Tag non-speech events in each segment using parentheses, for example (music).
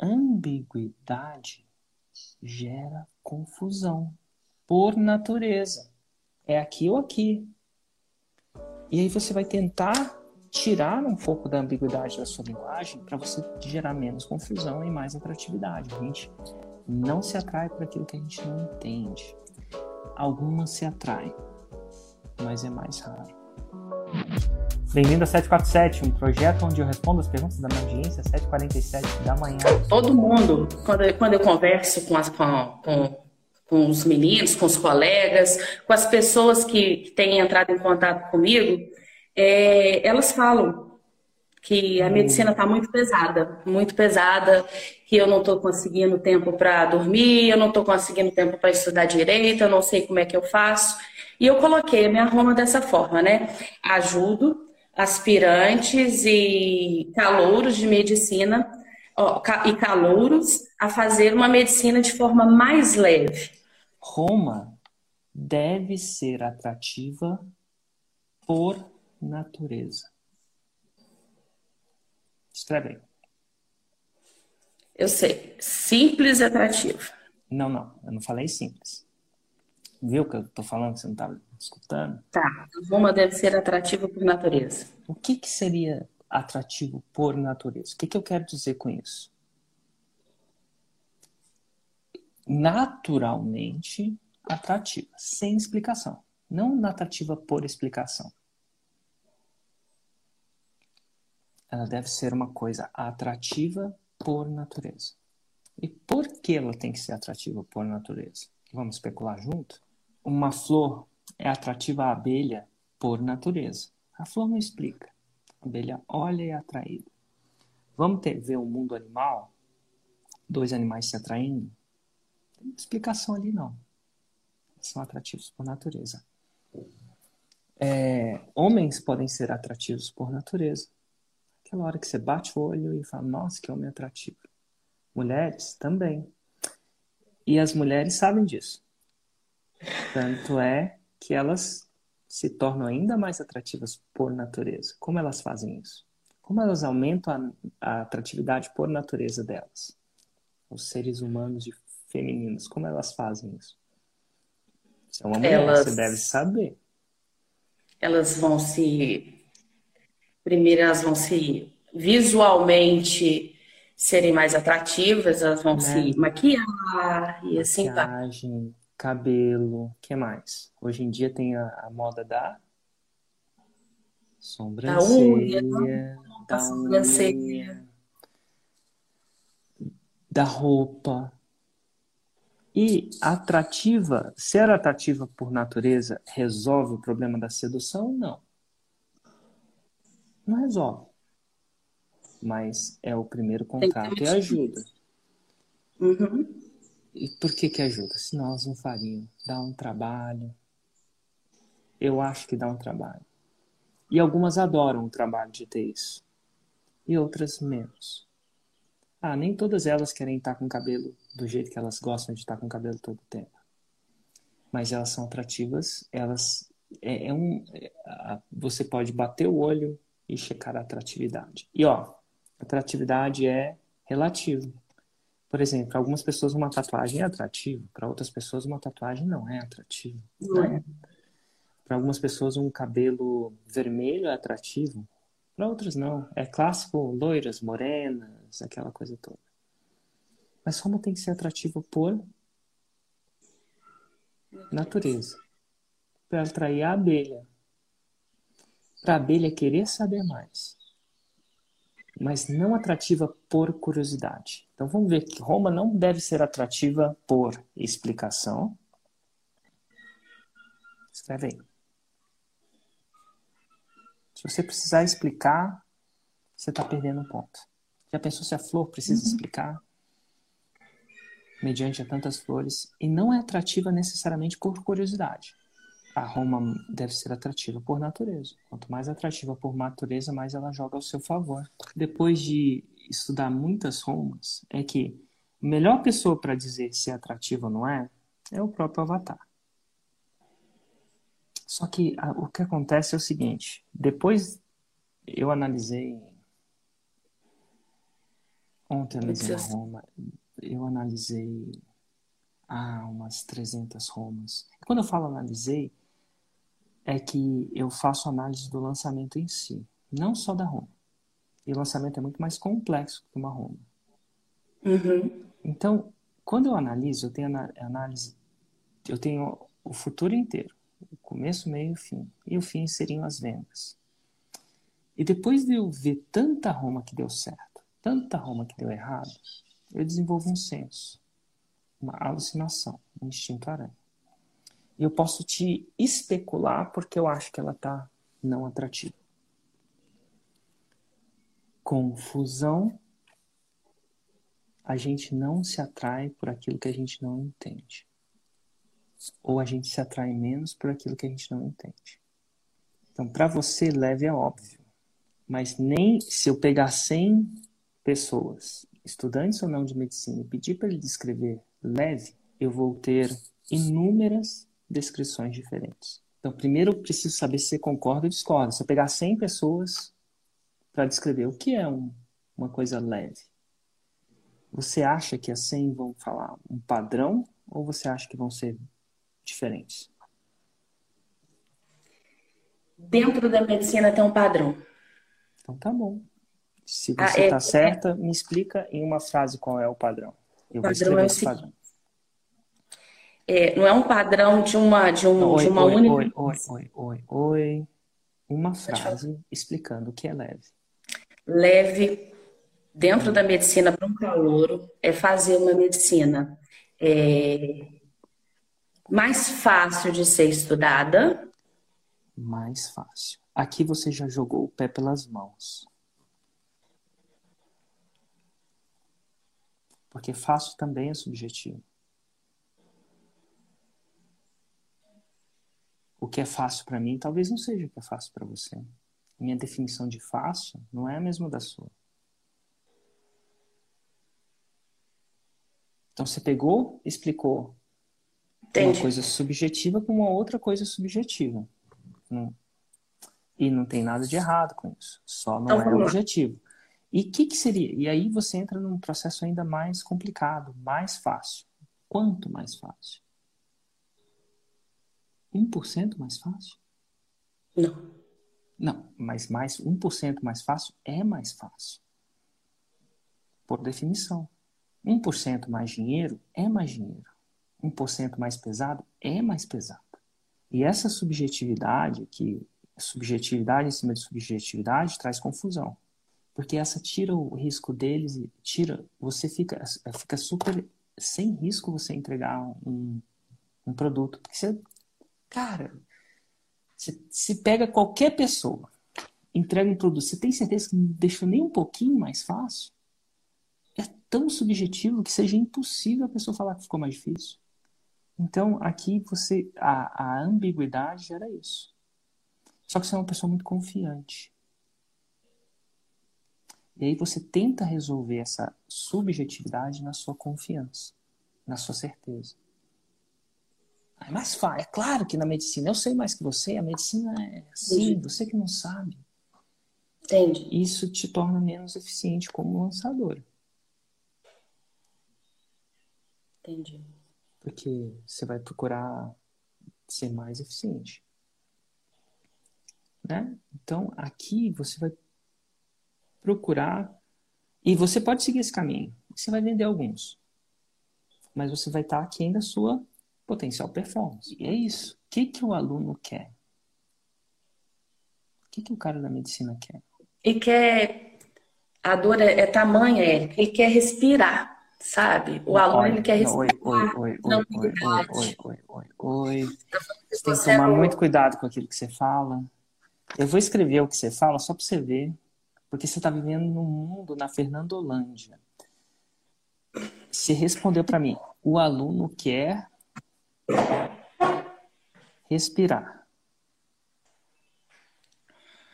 ambiguidade gera confusão por natureza. É aqui ou aqui. E aí você vai tentar tirar um pouco da ambiguidade da sua linguagem para você gerar menos confusão e mais atratividade. A gente não se atrai por aquilo que a gente não entende. Algumas se atraem, mas é mais raro. Bem-vindo a 747, um projeto onde eu respondo as perguntas da minha audiência às 7h47 da manhã. Todo mundo, quando eu, quando eu converso com, as, com, com, com, os meninos, com os colegas, com as pessoas que, que têm entrado em contato comigo, é, elas falam que a medicina está muito pesada, muito pesada, que eu não estou conseguindo tempo para dormir, eu não estou conseguindo tempo para estudar direito, eu não sei como é que eu faço. E eu coloquei a minha Roma dessa forma, né? Ajudo aspirantes e calouros de medicina e calouros a fazer uma medicina de forma mais leve. Roma deve ser atrativa por natureza. Escreve aí. Eu sei. Simples e atrativo. Não, não. Eu não falei simples. Viu que eu tô falando que você não estava escutando? Tá. Roma deve ser atrativa por natureza. O que, que seria atrativo por natureza? O que, que eu quero dizer com isso? Naturalmente atrativa, sem explicação. Não atrativa por explicação. ela deve ser uma coisa atrativa por natureza. E por que ela tem que ser atrativa por natureza? Vamos especular junto? Uma flor é atrativa à abelha por natureza. A flor não explica. A abelha olha e é atraída. Vamos ter, ver o mundo animal? Dois animais se atraindo? Não tem explicação ali, não. São atrativos por natureza. É, homens podem ser atrativos por natureza. Aquela hora que você bate o olho e fala, nossa, que homem atrativo. Mulheres também. E as mulheres sabem disso. Tanto é que elas se tornam ainda mais atrativas por natureza. Como elas fazem isso? Como elas aumentam a, a atratividade por natureza delas? Os seres humanos e femininos, como elas fazem isso? Você é uma mulher, elas... você deve saber. Elas vão se primeiro elas vão se visualmente serem mais atrativas, elas vão né? se maquiar e assim vai. Maquiagem, cabelo, que mais? Hoje em dia tem a, a moda da sobrancelha, da unha, da, da sobrancelha, da roupa. E atrativa, ser atrativa por natureza resolve o problema da sedução? Não. Não resolve. Mas é o primeiro contato e ajuda. Uhum. E por que que ajuda? Se nós não faríamos. Dá um trabalho. Eu acho que dá um trabalho. E algumas adoram o trabalho de ter isso. E outras menos. Ah, nem todas elas querem estar com o cabelo do jeito que elas gostam de estar com o cabelo todo o tempo. Mas elas são atrativas, elas é, é um é, você pode bater o olho e checar a atratividade. E ó, atratividade é relativo. Por exemplo, para algumas pessoas uma tatuagem é atrativo, para outras pessoas uma tatuagem não é atrativo. Né? Para algumas pessoas um cabelo vermelho é atrativo, para outras não. É clássico loiras, morenas, aquela coisa toda. Mas como tem que ser atrativo por natureza. Para atrair a abelha para a abelha querer saber mais, mas não atrativa por curiosidade. Então vamos ver que Roma não deve ser atrativa por explicação. Escreve aí. Se você precisar explicar, você está perdendo um ponto. Já pensou se a flor precisa uhum. explicar? Mediante a tantas flores. E não é atrativa necessariamente por curiosidade a Roma deve ser atrativa por natureza. Quanto mais atrativa por natureza, mais ela joga ao seu favor. Depois de estudar muitas Romas, é que a melhor pessoa para dizer se é atrativa ou não é é o próprio Avatar. Só que a, o que acontece é o seguinte: depois eu analisei Ontem eu analisei Roma. Eu analisei ah, umas 300 Romas. Quando eu falo analisei, é que eu faço análise do lançamento em si, não só da Roma. E o lançamento é muito mais complexo que uma Roma. Uhum. Então, quando eu analiso, eu tenho análise, eu tenho o futuro inteiro, o começo, meio e fim. E o fim seriam as vendas. E depois de eu ver tanta Roma que deu certo, tanta Roma que deu errado, eu desenvolvo um senso, uma alucinação, um instinto aranha. Eu posso te especular porque eu acho que ela está não atrativa. Confusão. A gente não se atrai por aquilo que a gente não entende. Ou a gente se atrai menos por aquilo que a gente não entende. Então, para você, leve é óbvio. Mas nem se eu pegar 100 pessoas, estudantes ou não de medicina, e pedir para ele descrever leve, eu vou ter inúmeras descrições diferentes. Então, primeiro eu preciso saber se você concorda ou discorda. Se eu pegar 100 pessoas para descrever o que é um, uma coisa leve, você acha que as 100 vão falar um padrão ou você acha que vão ser diferentes? Dentro da medicina tem um padrão. Então tá bom. Se você está ah, é, certa, é... me explica em uma frase qual é o padrão. Eu vou escrever é esse padrão é, não é um padrão de uma, de um, oi, de uma oi, única. Oi, oi, oi, oi, oi. Uma frase explicando o que é leve. Leve, dentro da medicina para um calouro, é fazer uma medicina é, mais fácil de ser estudada. Mais fácil. Aqui você já jogou o pé pelas mãos. Porque fácil também é subjetivo. O que é fácil para mim talvez não seja o que é fácil para você. Minha definição de fácil não é a mesma da sua. Então você pegou, explicou Entendi. uma coisa subjetiva com uma outra coisa subjetiva. E não tem nada de errado com isso. Só não então, é objetivo. E o que, que seria? E aí você entra num processo ainda mais complicado, mais fácil. Quanto mais fácil? 1% mais fácil? Não. Não, mas mais 1% mais fácil é mais fácil. Por definição. 1% mais dinheiro é mais dinheiro. 1% mais pesado é mais pesado. E essa subjetividade, que subjetividade em cima de subjetividade, traz confusão. Porque essa tira o risco deles e tira. Você fica, fica super. Sem risco você entregar um, um produto. Porque você Cara, você, pega qualquer pessoa, entrega um produto, você tem certeza que não deixou nem um pouquinho mais fácil? É tão subjetivo que seja impossível a pessoa falar que ficou mais difícil. Então, aqui você a, a ambiguidade gera isso. Só que você é uma pessoa muito confiante. E aí você tenta resolver essa subjetividade na sua confiança, na sua certeza. É mais fácil. É claro que na medicina, eu sei mais que você, a medicina é assim, você que não sabe. Entendi. Isso te torna menos eficiente como lançador. Entendi. Porque você vai procurar ser mais eficiente. Né? Então, aqui você vai procurar. E você pode seguir esse caminho. Você vai vender alguns. Mas você vai estar aqui ainda sua potencial performance. E é isso. O que, que o aluno quer? O que, que o cara da medicina quer? Ele quer. A dor é, é tamanha, é. Ele quer respirar, sabe? O aluno ele quer respirar. Oi, oi, oi, oi, oi, oi, oi, oi, tem que tomar é muito cuidado com aquilo que você fala. Eu vou escrever o que você fala só para você ver, porque você está vivendo num mundo na Fernandolândia. Você respondeu para mim, o aluno quer Respirar.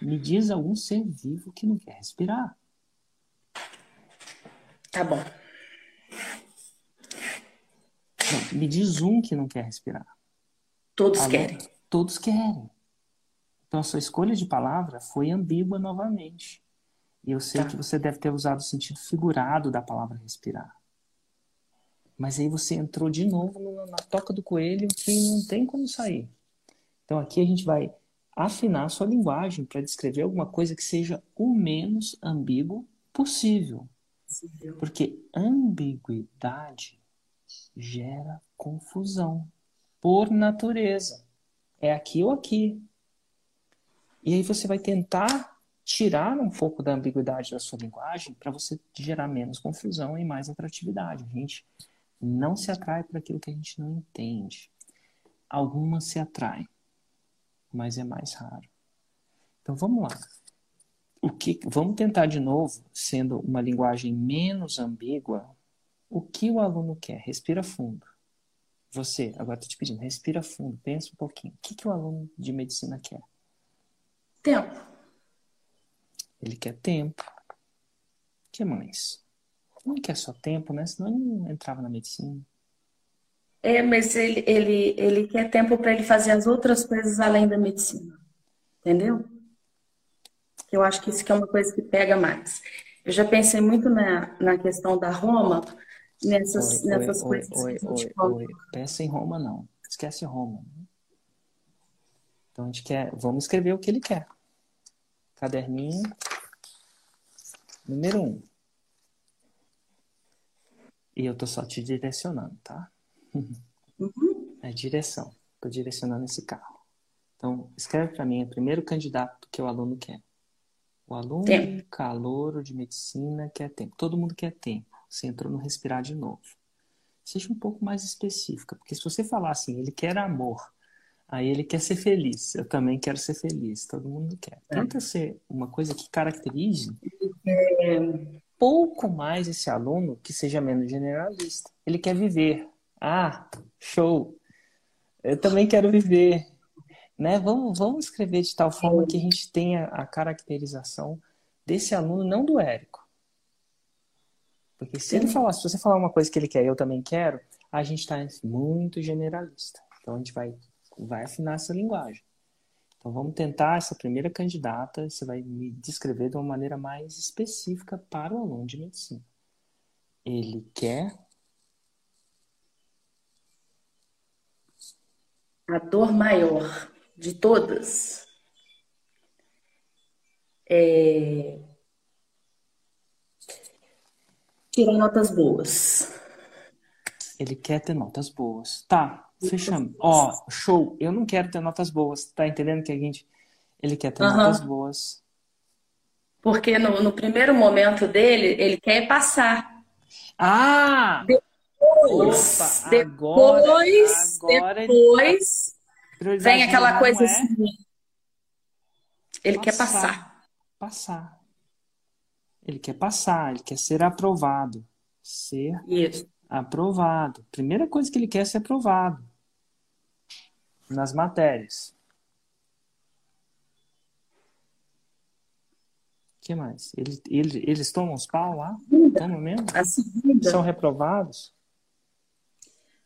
Me diz algum ser vivo que não quer respirar. Tá bom. Não, me diz um que não quer respirar. Todos Alô? querem. Todos querem. Então a sua escolha de palavra foi ambígua novamente. E eu sei Tá. que você deve ter usado o sentido figurado da palavra respirar. Mas aí você entrou de novo no- na toca do coelho que não tem como sair. Então aqui a gente vai afinar a sua linguagem para descrever alguma coisa que seja o menos ambíguo possível. Porque ambiguidade gera confusão por natureza. É aqui ou aqui. E aí você vai tentar tirar um pouco da ambiguidade da sua linguagem para você gerar menos confusão e mais atratividade. A gente não se atrai por aquilo que a gente não entende. Algumas se atraem, mas é mais raro. Então vamos lá. O que, vamos tentar de novo, sendo uma linguagem menos ambígua, o que o aluno quer? Respira fundo. Você, agora estou te pedindo, respira fundo, pensa um pouquinho. O que, que o aluno de medicina quer? Tempo. Ele quer tempo. O que mais? Não quer só tempo, né? Senão ele não entrava na medicina. É, mas ele, ele, ele quer tempo para ele fazer as outras coisas além da medicina. Entendeu? Eu acho que isso que é uma coisa que pega mais. Eu já pensei muito na, na questão da Roma, nessas, Oi, nessas oi, coisas oi, que a gente oi. Pensa em Roma, não. Esquece Roma. Então a gente quer. Vamos escrever o que ele quer. Caderninho. Número um. E eu tô só te direcionando, tá? Uhum. É direção. Tô direcionando esse carro. Então, escreve para mim o primeiro candidato que o aluno quer. O aluno Tempo. calouro de medicina quer tempo. Todo mundo quer tempo. Você entrou no respirar de novo. Seja um pouco mais específica, porque se você falar assim, ele quer amor, aí ele quer ser feliz. Eu também quero ser feliz. Todo mundo quer. Tenta ser uma coisa que caracterize pouco mais esse aluno que seja menos generalista. Ele quer viver. Ah, show! Eu também quero viver. Né? Vamos, vamos escrever de tal forma que a gente tenha a caracterização desse aluno, não do Érico. Porque se ele falar, se você falar uma coisa que ele quer, eu também quero, a gente está muito generalista. Então a gente vai, vai afinar essa linguagem. Então vamos tentar essa primeira candidata, você vai me descrever de uma maneira mais específica para o aluno de medicina. Ele quer A dor maior de todas é tirar notas boas. Ele quer ter notas boas. Tá, fechamos. Ó, show. Eu não quero ter notas boas. Tá entendendo que a gente. Ele quer ter Aham. notas boas. Porque no, no primeiro momento dele, ele quer passar. Ah! Depois, Opa, depois, agora, agora depois prioridade vem aquela coisa é assim. Ele quer passar. Passar. Ele quer passar, ele quer ser aprovado. Ser Isso. aprovado. Primeira coisa que ele quer é ser aprovado. Nas matérias. O que mais? Ele, ele- eles tomam os pau lá? Tomam mesmo? São reprovados?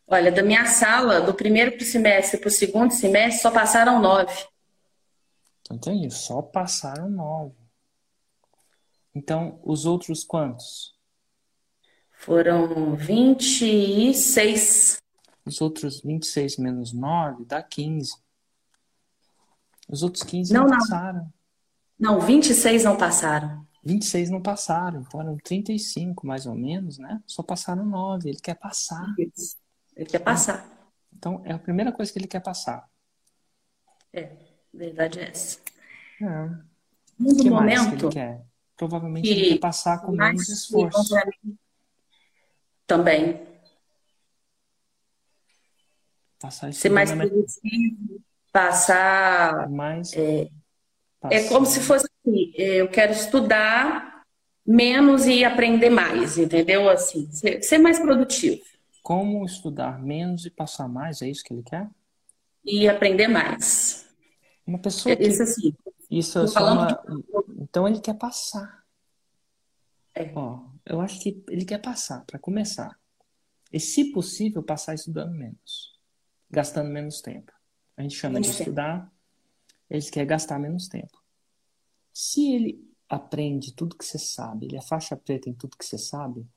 Olha, da minha sala, do primeiro semestre para o segundo semestre, só passaram nove. Entendi. Só passaram nove. Então, os outros quantos? Foram 26. Os outros 26 menos 9 dá 15. Os outros 15 Não, não não. passaram. Não, 26 não passaram. 26 não passaram. Então eram 35, mais ou menos, né? Só passaram 9. Ele quer passar. Ele quer passar. Então, é a primeira coisa que ele quer passar. É, verdade é essa. É. No que mais que momento, ele quer? Provavelmente que ele quer passar com mais menos esforço. também. Passar Ser mais produtivo, passar. mais. É passar- como se fosse assim, eu quero estudar menos e aprender mais, entendeu? Assim, ser, ser mais produtivo Como estudar menos e passar mais? É isso que ele quer? e aprender mais. Uma pessoa que. Isso assim, Isso é falando uma. Então ele quer passar. É. Ó, eu acho que ele quer passar, para começar. E, se possível, passar estudando menos. Gastando menos tempo. A gente chama Menos de tempo. estudar, ele quer gastar menos tempo. Se ele aprende tudo que você sabe, ele é faixa preta em tudo que você sabe,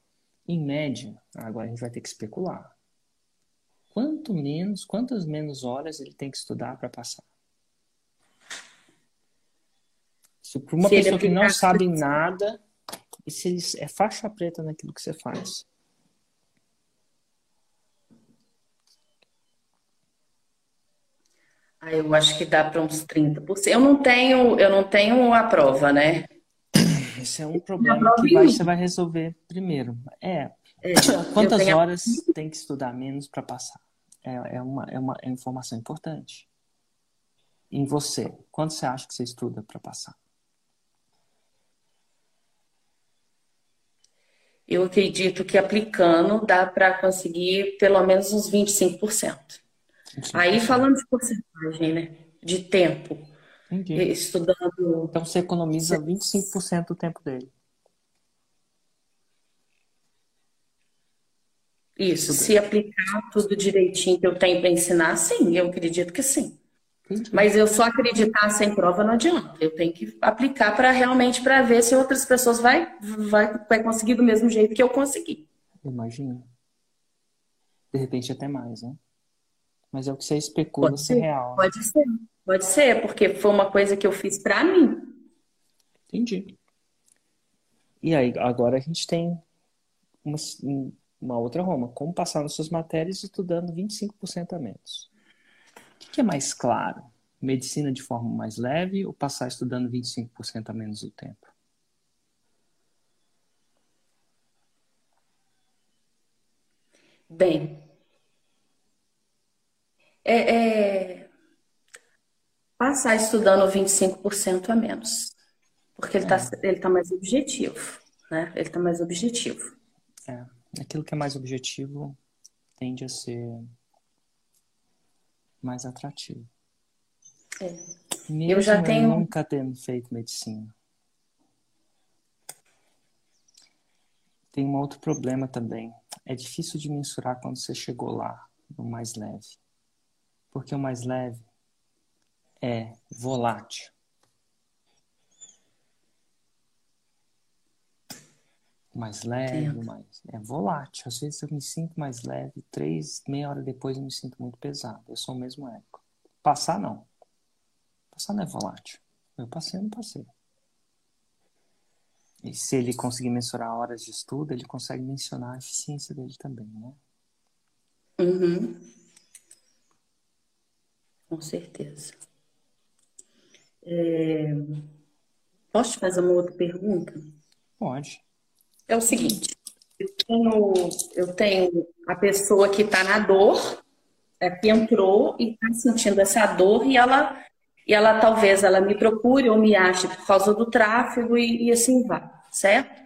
em média, agora a gente vai ter que especular. Quanto menos, quantas menos horas ele tem que estudar para passar? Se para uma se pessoa que não sabe nada, e se ele é faixa preta naquilo que você faz. Ah, eu acho que dá para uns 30%. Eu não tenho, eu não tenho a prova, né? (coughs) Esse é um problema que vai, você vai resolver primeiro. É, é quantas horas tem que estudar menos para passar? É, é, uma, é uma é informação importante. Em você, quanto você acha que você estuda para passar? Eu acredito que aplicando dá para conseguir pelo menos uns 25%. 25%. Aí falando de porcentagem, né? De tempo. Entendi. Estudando. Então você economiza 25% do tempo dele. Isso, se aplicar tudo direitinho que eu tenho para ensinar, sim, eu acredito que sim. Entendi. Mas eu só acreditar sem prova não adianta. Eu tenho que aplicar para realmente para ver se outras pessoas vai, vai, vai conseguir do mesmo jeito que eu consegui. Imagina. De repente até mais, né? Mas é o que você especula pode ser, real. Pode ser, pode ser, porque foi uma coisa que eu fiz para mim. Entendi. E aí, agora a gente tem uma, uma outra Roma. Como passar nas suas matérias estudando 25% a menos. O que é mais claro? Medicina de forma mais leve ou passar estudando 25% a menos o tempo? Bem, é, é, passar estudando 25% a menos. Porque ele está é. ele tá mais objetivo. Né? Ele está mais objetivo. É aquilo que é mais objetivo tende a ser mais atrativo. É. Mesmo eu já tenho nunca tendo feito medicina. Tem um outro problema também. É difícil de mensurar quando você chegou lá, no mais leve. Porque o mais leve é volátil. mais leve, mais é volátil. Às vezes eu me sinto mais leve, três, meia hora depois eu me sinto muito pesado. Eu sou o mesmo época. Passar não. Passar não é volátil. Eu passei, eu não passei. E se ele conseguir mensurar horas de estudo, ele consegue mencionar a eficiência dele também, né? Uhum. Com certeza. É... Posso te fazer uma outra pergunta? Pode é o seguinte: eu tenho, eu tenho a pessoa que está na dor, é, que entrou e está sentindo essa dor e ela, e ela talvez ela me procure ou me ache por causa do tráfego e, e assim vai, certo?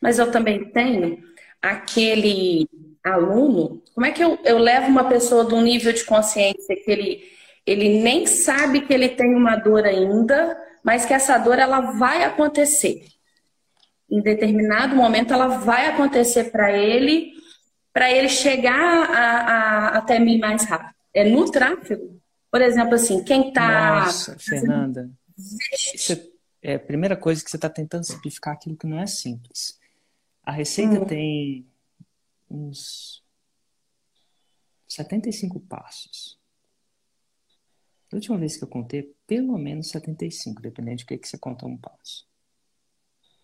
Mas eu também tenho aquele aluno, como é que eu, eu levo uma pessoa de um nível de consciência que ele, ele nem sabe que ele tem uma dor ainda, mas que essa dor ela vai acontecer em determinado momento ela vai acontecer para ele, para ele chegar a, a, até mim mais rápido. É no tráfego. Por exemplo, assim, quem está. Nossa, Fernanda. Você, é a primeira coisa que você está tentando simplificar aquilo que não é simples. A receita hum. tem uns 75 passos. A última vez que eu contei, pelo menos 75, dependendo de que, que você conta um passo.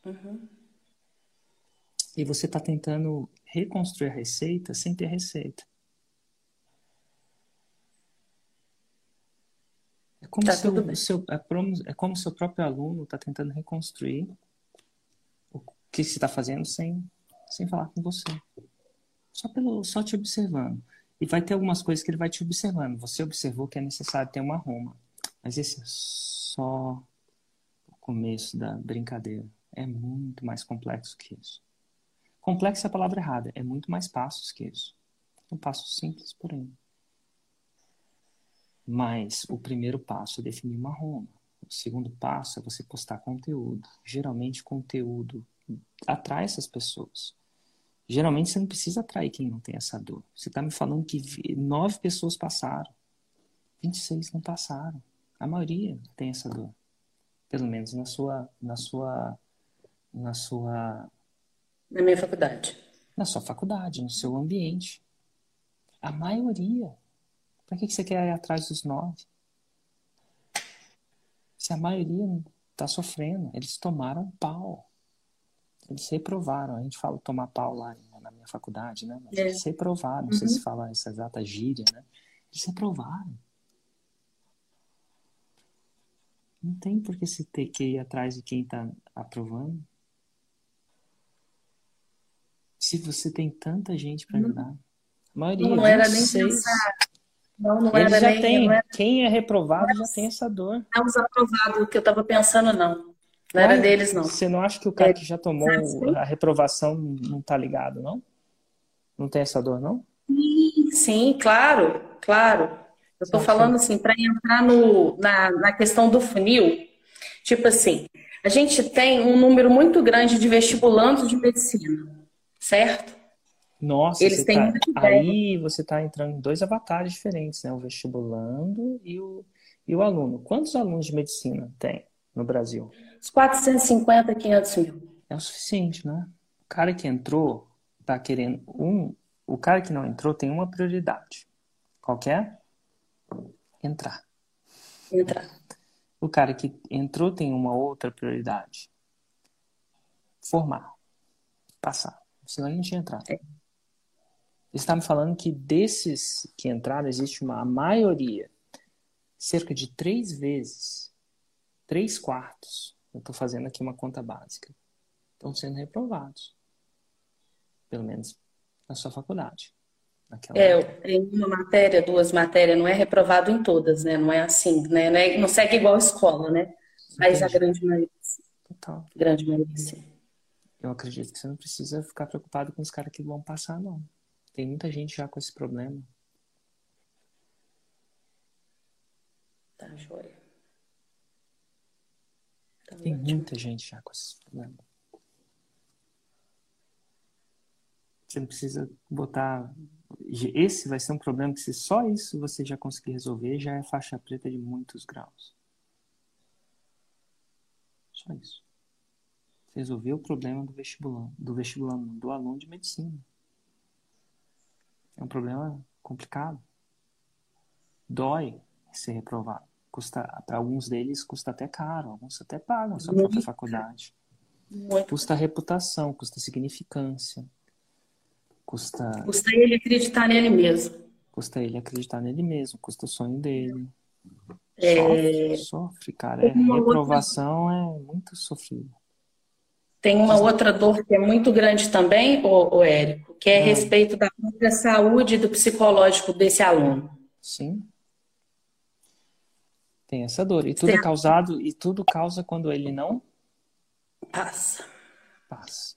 Uhum. E você está tentando reconstruir a receita sem ter receita. É como, tá seu, o seu, é, é como seu próprio aluno está tentando reconstruir o que você está fazendo sem, sem falar com você. Só, pelo, só te observando. E vai ter algumas coisas que ele vai te observando. Você observou que é necessário ter uma Roma. Mas esse é só o começo da brincadeira. É muito mais complexo que isso. Complexo é a palavra errada. É muito mais passos que isso. Um passo simples, porém. Mas o primeiro passo é definir uma Roma. O segundo passo é você postar conteúdo. Geralmente, conteúdo atrai essas pessoas. Geralmente, você não precisa atrair quem não tem essa dor. Você está me falando que nove pessoas passaram. 26 não passaram. A maioria tem essa dor. Pelo menos na sua, na sua na sua. Na minha faculdade. Na sua faculdade, no seu ambiente. A maioria. Para que você quer ir atrás dos nove? Se a maioria está sofrendo, eles tomaram pau. Eles reprovaram. A gente fala tomar pau lá na minha faculdade, né? Mas é. eles reprovaram. Não uhum. sei se uhum. fala essa exata gíria, né? Eles reprovaram. Não tem por que se ter que ir atrás de quem está aprovando. Se você tem tanta gente para ajudar. A maioria, não, não era nem pensar. Não, não Ele era já nem, tem. Era... Quem é reprovado já tem essa dor. Não os aprovados que eu estava pensando, não. Não era deles, não. Você não acha que o cara é. que já tomou a reprovação não está ligado, não? Não tem essa dor, não? Sim, sim claro, claro. Eu estou falando assim, para entrar no, na, na questão do funil, tipo assim, a gente tem um número muito grande de vestibulandos de medicina, certo? Nossa, Eles têm tá, aí você está entrando em dois avatares diferentes, né? O vestibulando e o, e o aluno. Quantos alunos de medicina tem no Brasil? Os 450, 500 mil. É o suficiente, né? O cara que entrou está querendo um. O cara que não entrou tem uma prioridade. Qual é? Entrar. Entrar. O cara que entrou tem uma outra prioridade. Formar. Passar. Senão a gente ia entrar. É. Você está me falando que desses que entraram, existe uma maioria, cerca de três vezes, três quartos, eu estou fazendo aqui uma conta básica, estão sendo reprovados. Pelo menos na sua faculdade. É, em uma matéria, duas matérias, não é reprovado em todas, né? Não é assim, né? Não, é, não segue igual a escola, né? Mas a grande maioria. Total. Grande maioria, sim. Eu acredito que você não precisa ficar preocupado com os caras que vão passar, não. Tem muita gente já com esse problema. Tá, joia. Tem muita gente já com esse problema. Você não precisa botar. Esse vai ser um problema que, se só isso você já conseguir resolver, já é faixa preta de muitos graus. Só isso. Você resolveu o problema do vestibulando, do vestibulando, do aluno de medicina. É um problema complicado. Dói ser reprovado. Custa, para alguns deles custa até caro, alguns até pagam a sua Muito própria faculdade. Muito. Custa reputação, custa significância. Custa. Custa ele acreditar nele mesmo. Custa ele acreditar nele mesmo, custa o sonho dele. É... Sofre, sofre, cara. É, reprovação outra... é muito sofrido. Tem uma outra dor que é muito grande também, o, o Érico, que é a é. respeito da própria saúde e do psicológico desse aluno. Sim. Tem essa dor. E tudo é causado, e tudo causa quando ele não passa. Passa.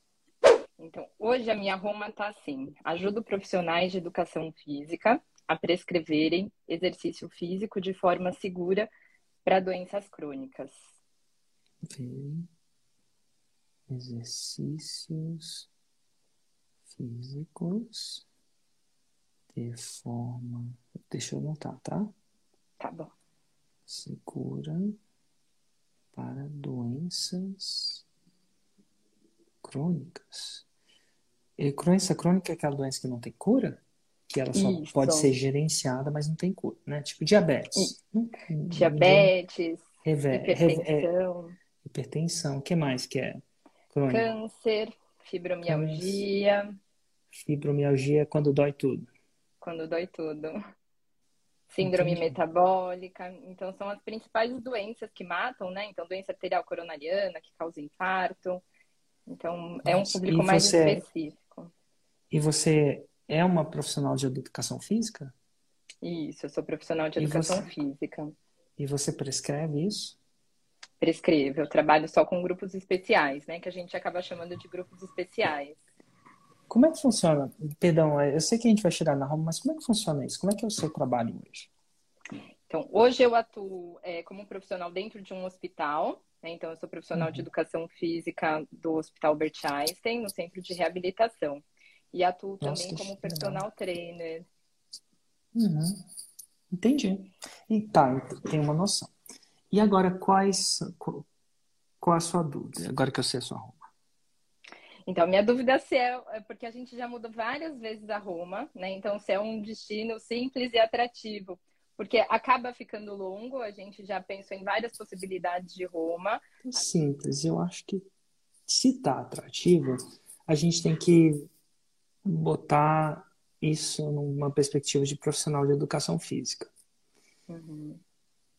Então, hoje a minha Roma está assim: ajudo profissionais de educação física a prescreverem exercício físico de forma segura para doenças crônicas. Exercícios físicos de forma. Deixa eu anotar, tá? Tá bom. Segura para doenças crônicas. E doença crônica é aquela doença que não tem cura? Que ela só Isso. pode ser gerenciada, mas não tem cura, né? Tipo diabetes. diabetes, Reve... hipertensão. É... Hipertensão. O que mais que é crônica? Câncer, fibromialgia. Fibromialgia é quando dói tudo. Quando dói tudo. Síndrome Entendi. metabólica. Então, são as principais doenças que matam, né? Então, doença arterial coronariana, que causa infarto. Então, é um público mais você, específico. E você é uma profissional de educação física? Isso, eu sou profissional de educação você, física. E você prescreve isso? Prescrevo. Eu trabalho só com grupos especiais, né? Que a gente acaba chamando de grupos especiais. Como é que funciona? Perdão, eu sei que a gente vai tirar na Roma, mas como é que funciona isso? Como é que é o seu trabalho hoje? Então, hoje eu atuo é, como profissional dentro de um hospital, né? Então, eu sou profissional uhum. de educação física do Hospital Albert Einstein, no centro de reabilitação. E atuo Nossa, também como personal legal. trainer. Uhum. Entendi. E tá, tem uma noção. E agora, quais. Qual a sua dúvida? Agora que eu sei a sua roupa. Então, minha dúvida se é, é porque a gente já mudou várias vezes a Roma, né? Então, se é um destino simples e atrativo, porque acaba ficando longo, a gente já pensou em várias possibilidades de Roma. Simples, eu acho que se tá atrativo, a gente tem que botar isso numa perspectiva de profissional de educação física. Uhum.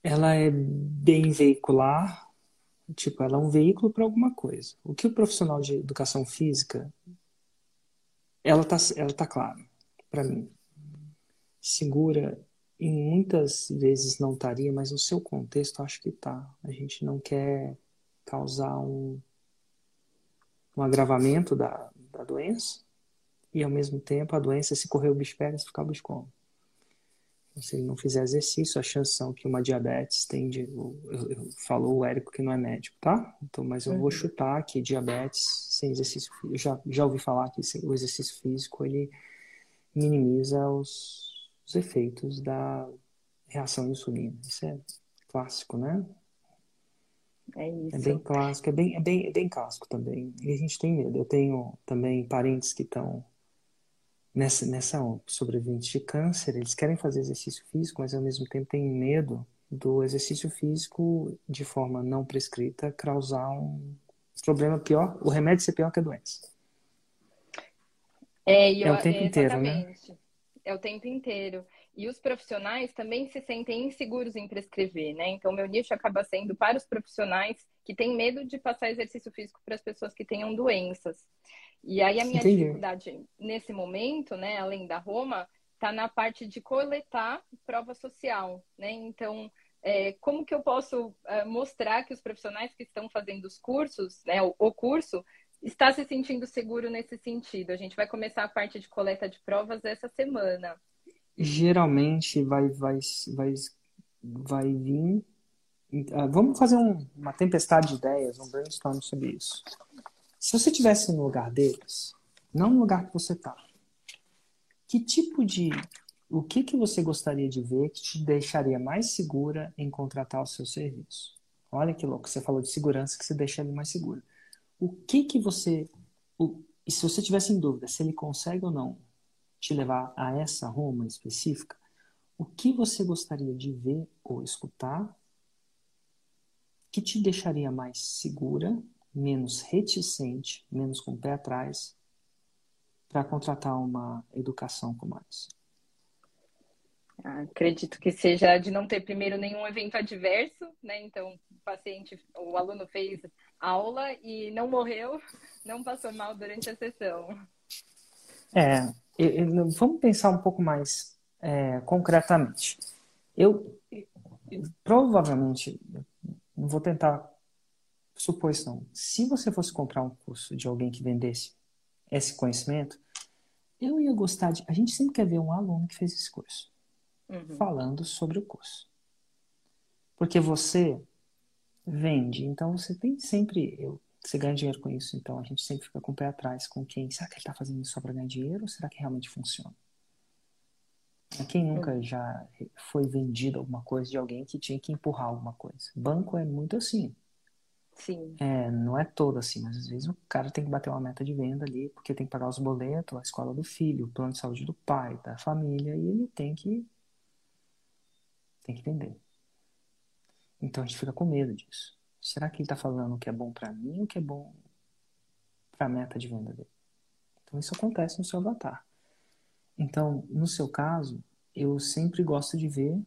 Ela é bem veicular, tipo, ela é um veículo para alguma coisa. O que o profissional de educação física, ela tá, ela tá clara para mim. Segura e muitas vezes não estaria, mas no seu contexto acho que tá. A gente não quer causar um, um agravamento da, da doença e ao mesmo tempo a doença, se correr o bicho pega, se ficar o bicho come. Então, se ele não fizer exercício, a chance são que uma diabetes tem de. Eu, eu, falou o Érico que não é médico, tá? Então, mas eu uhum. vou chutar que diabetes sem exercício físico. Eu já, já ouvi falar que o exercício físico ele minimiza os, os efeitos da reação à insulina. Isso é clássico, né? É isso. É bem clássico, é bem, é bem, é bem clássico também. E a gente tem medo. Eu tenho também parentes que estão nessa, nessa sobrevivente de câncer, eles querem fazer exercício físico, mas ao mesmo tempo têm medo do exercício físico de forma não prescrita causar um problema pior, o remédio ser pior que a doença. É, eu, é o tempo inteiro, né? É o tempo inteiro. E os profissionais também se sentem inseguros em prescrever, né? Então, meu nicho acaba sendo para os profissionais que têm medo de passar exercício físico para as pessoas que tenham doenças. E aí a minha Entendi. dificuldade nesse momento, né, além da Roma, está na parte de coletar prova social, né? Então, é, como que eu posso é, mostrar que os profissionais que estão fazendo os cursos, né, o, o, curso, está se sentindo seguro nesse sentido? A gente vai começar a parte de coleta de provas essa semana. Geralmente vai, vai, vai, vai vir. Uh, vamos fazer um, uma tempestade de ideias, um brainstorm sobre isso. Se você tivesse no lugar deles, não no lugar que você está, que tipo de. O que, que você gostaria de ver que te deixaria mais segura em contratar o seu serviço? Olha que louco, você falou de segurança que se deixa ele mais seguro. O que que você. O, e se você tivesse em dúvida se ele consegue ou não te levar a essa Roma específica, o que você gostaria de ver ou escutar que te deixaria mais segura menos reticente, menos com o pé atrás, para contratar uma educação como essa? Acredito que seja de não ter primeiro nenhum evento adverso, né? Então, o paciente, o aluno fez aula e não morreu, não passou mal durante a sessão. É, eu, vamos pensar um pouco mais é, concretamente. Eu, eu provavelmente, não vou tentar suposição, se você fosse comprar um curso de alguém que vendesse esse conhecimento, eu ia gostar de. A gente sempre quer ver um aluno que fez esse curso uhum. falando sobre o curso. Porque você vende, então você tem sempre. Eu, você ganha dinheiro com isso, então a gente sempre fica com o pé atrás com quem. Será que ele está fazendo isso só para ganhar dinheiro ou será que realmente funciona? Quem nunca uhum. já foi vendido alguma coisa de alguém que tinha que empurrar alguma coisa? Banco é muito assim. Sim. É, não é todo assim, mas às vezes o cara tem que bater uma meta de venda ali, porque tem que pagar os boletos, a escola do filho, o plano de saúde do pai, da família, e ele tem que tem que vender. Então a gente fica com medo disso. Será que ele está falando o que é bom para mim ou o que é bom para a meta de venda dele? Então isso acontece no seu avatar. Então, no seu caso, eu sempre gosto de ver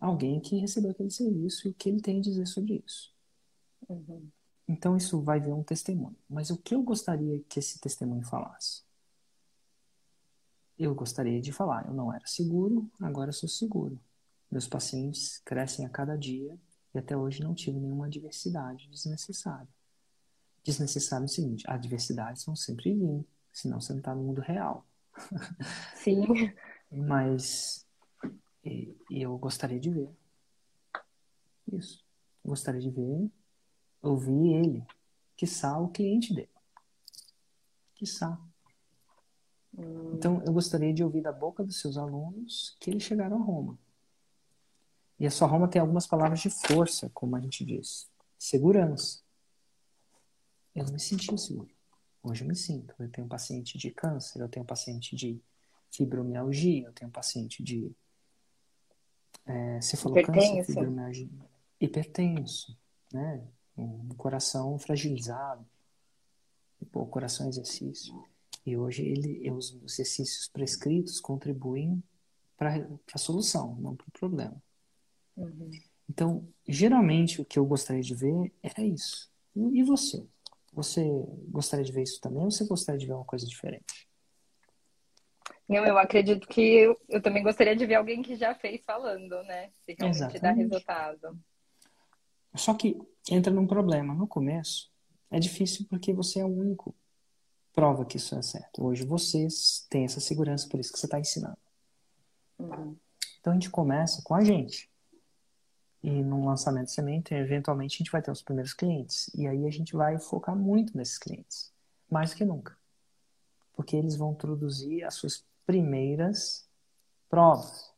alguém que recebeu aquele serviço e o que ele tem a dizer sobre isso. Uhum. Então isso vai ver um testemunho. Mas o que eu gostaria que esse testemunho falasse? Eu gostaria de falar, eu não era seguro, agora sou seguro. Meus pacientes crescem a cada dia e até hoje não tive nenhuma adversidade desnecessária. Desnecessário é o seguinte, adversidades vão sempre vir, senão você não está no mundo real. (laughs) Sim. Mas eu gostaria de ver. Isso. Gostaria de ver ouvir ele, quiçá o cliente dele. Quiçá. Hum. Então, eu gostaria de ouvir da boca dos seus alunos que eles chegaram a Roma. E a sua Roma tem algumas palavras de força, como a gente diz. Segurança. Eu não me senti seguro. Hoje eu me sinto. Eu tenho um paciente de câncer, eu tenho um paciente de fibromialgia, eu tenho um paciente de. É, você falou hipertenso. câncer, fibromialgia. Hipertenso, né? Um coração fragilizado. Pô, coração é exercício. E hoje ele, os exercícios prescritos contribuem para a solução, não para o problema. Uhum. Então, geralmente o que eu gostaria de ver era isso. E você? Você gostaria de ver isso também ou você gostaria de ver uma coisa diferente? Não, eu acredito que eu, eu também gostaria de ver alguém que já fez falando, né? Se realmente Exatamente. dá resultado. Só que entra num problema. No começo, é difícil porque você é o único prova que isso é certo. Hoje vocês têm essa segurança, por isso que você está ensinando. Uhum. Então a gente começa com a gente. E num lançamento de semente, eventualmente a gente vai ter os primeiros clientes. E aí a gente vai focar muito nesses clientes. Mais do que nunca. Porque eles vão introduzir as suas primeiras provas.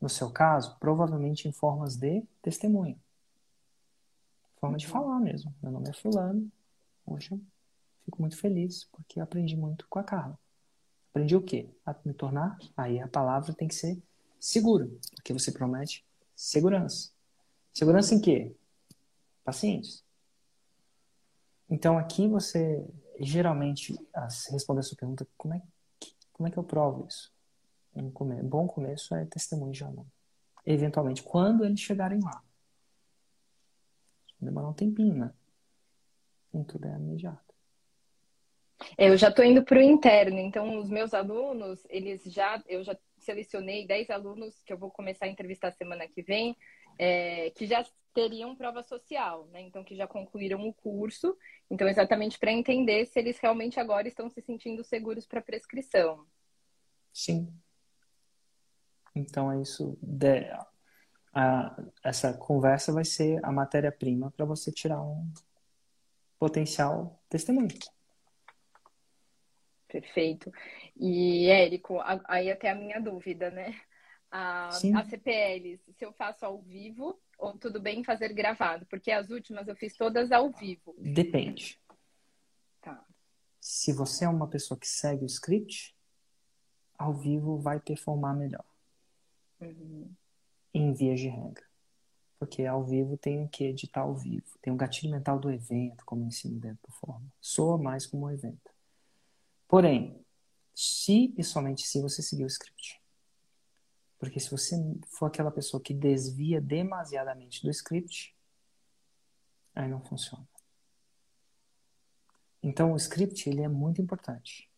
No seu caso, provavelmente em formas de testemunho. Forma de falar mesmo. Meu nome é Fulano. Hoje eu fico muito feliz porque aprendi muito com a Carla. Aprendi o quê? A me tornar. Aí a palavra tem que ser seguro, porque você promete segurança. Segurança em quê? Pacientes. Então aqui você geralmente responder a sua pergunta, como é que, como é que eu provo isso? Um bom começo é testemunho de aluno. Eventualmente, quando eles chegarem lá. Demorar um tempinho, né? Nem tudo é imediato. Eu já estou indo para o interno, então os meus alunos, eles já, eu já selecionei 10 alunos que eu vou começar a entrevistar semana que vem, é, que já teriam prova social, né? Então que já concluíram o curso, então exatamente para entender se eles realmente agora estão se sentindo seguros para prescrição. Sim. Então é isso. A, essa conversa vai ser a matéria-prima para você tirar um potencial testemunho. Perfeito. E, Érico, aí até a minha dúvida, né? A, a CPLs, se eu faço ao vivo ou tudo bem fazer gravado? Porque as últimas eu fiz todas ao vivo. Depende. Tá. Se você é uma pessoa que segue o script, ao vivo vai performar melhor. Uhum. Em vias de regra. Porque ao vivo tem o que editar ao vivo. Tem o gatilho mental do evento, como ensino dentro do forma. Soa mais como um evento. Porém, se e somente se você seguir o script. Porque se você for aquela pessoa que desvia demasiadamente do script, aí não funciona. Então o script ele é muito importante.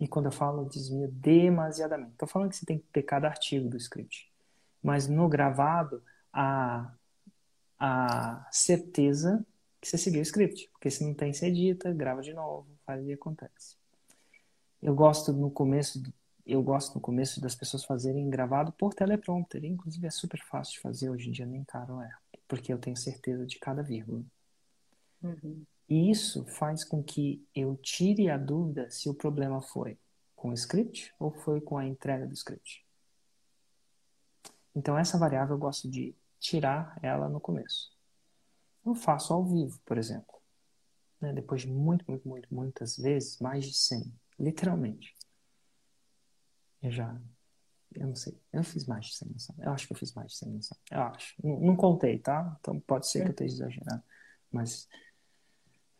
E quando eu falo desvia demasiadamente, estou falando que você tem que ter cada artigo do script. Mas no gravado, a, a certeza que você seguiu o script. Porque se não tem, você edita, grava de novo, faz e acontece. Eu gosto no começo, eu gosto no começo das pessoas fazerem gravado por teleprompter. Inclusive é super fácil de fazer, hoje em dia nem caro é. Porque eu tenho certeza de cada vírgula. Uhum. E isso faz com que eu tire a dúvida se o problema foi com o script ou foi com a entrega do script. Então essa variável eu gosto de tirar ela no começo. Eu faço ao vivo, por exemplo. Né? Depois de muito, muito, muito, muitas vezes, mais de 100, literalmente. Eu já, eu não sei, eu fiz mais de 100 Eu acho que eu fiz mais de 100 Eu acho. Não, não, contei, tá? Então pode ser que eu esteja exagerando. Mas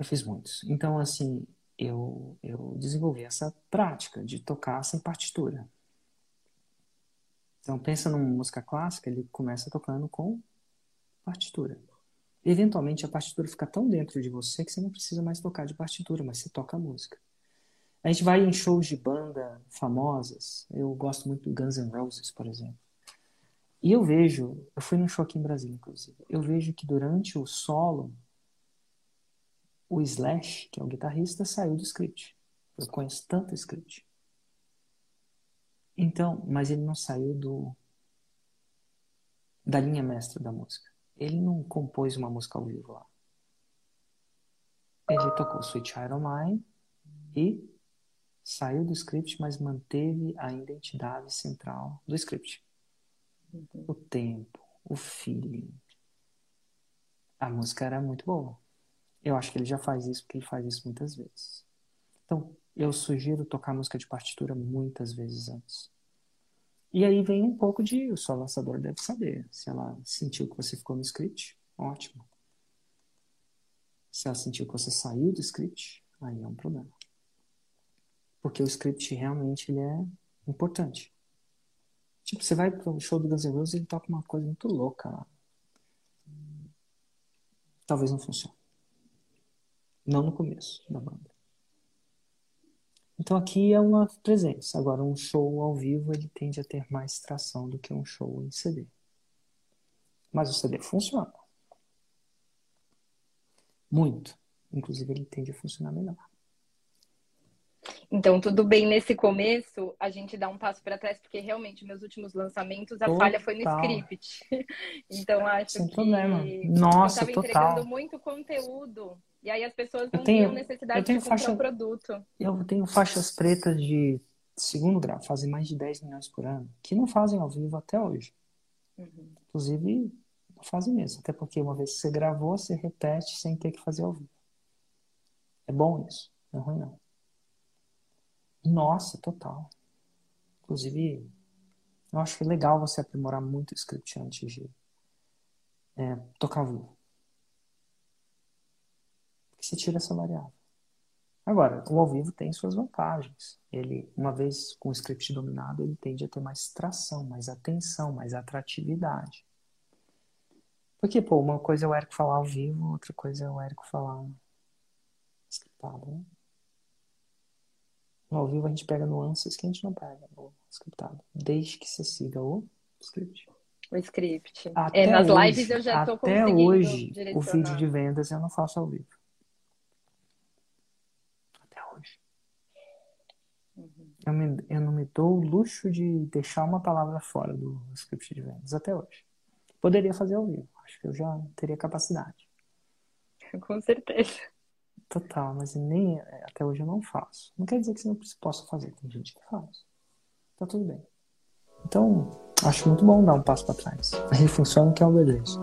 eu fiz muitos. Então, assim, eu, eu desenvolvi essa prática de tocar sem partitura. Então, pensa numa música clássica, ele começa tocando com partitura. Eventualmente a partitura fica tão dentro de você que você não precisa mais tocar de partitura, mas você toca a música. A gente vai em shows de banda famosas. Eu gosto muito do Guns N' Roses, por exemplo. E eu vejo, eu fui num show aqui em Brasília, inclusive. Eu vejo que durante o solo, o Slash, que é o guitarrista, saiu do script. Eu conheço tanto script. Então, mas ele não saiu do da linha mestra da música ele não compôs uma música ao vivo lá. Ele tocou Sweet Child of Mine e saiu do script, mas manteve a identidade central do script. O tempo, o feeling. A música era muito boa. Eu acho que ele já faz isso porque ele faz isso muitas vezes. Então, eu sugiro tocar música de partitura muitas vezes antes. E aí vem um pouco de o seu lançador deve saber. Se ela sentiu que você ficou no script, ótimo. Se ela sentiu que você saiu do script, aí é um problema. Porque o script realmente ele é importante. Tipo, você vai pro show do Guns N' Roses e ele toca uma coisa muito louca lá. Talvez não funcione. Não no começo da banda. Então aqui é uma presença. Agora, um show ao vivo ele tende a ter mais tração do que um show em CD. Mas o CD funciona. Muito. Inclusive, ele tende a funcionar melhor. Então, tudo bem nesse começo, a gente dá um passo para trás, porque realmente, meus últimos lançamentos, a total. falha foi no script. (laughs) então, acho Sem que. problema. Nossa, eu estava entregando muito conteúdo. E aí as pessoas não tenho, necessidade de comprar faixa, o produto. Eu tenho faixas pretas de segundo grau, fazem mais de 10 milhões por ano, que não fazem ao vivo até hoje. Uhum. Inclusive, não fazem mesmo. Até porque uma vez que você gravou, você repete sem ter que fazer ao vivo. É bom isso. Não é ruim, não. Nossa, total. Inclusive, eu acho que é legal você aprimorar muito o script antes de é, tocar ao vivo. Você tira essa variável. Agora, o ao vivo tem suas vantagens. Ele, uma vez com o script dominado, ele tende a ter mais tração, mais atenção, mais atratividade. Porque, pô, uma coisa é o Érico falar ao vivo, outra coisa é o Érico falar scriptado, né? No ao vivo a gente pega nuances que a gente não pega no scriptado. Desde que você siga o script. O script. Até é, nas hoje, lives eu já tô Até hoje, o vídeo de vendas eu não faço ao vivo. Até hoje. Uhum. Eu, me, eu não me dou o luxo de deixar uma palavra fora do script de vendas. Até hoje. Poderia fazer ao vivo. Acho que eu já teria capacidade. (laughs) Com certeza. Total, mas nem até hoje eu não faço. Não quer dizer que você não possa fazer, tem gente que faz. Tá tudo bem. Então, acho muito bom dar um passo para trás. Aí funciona que é o beleza.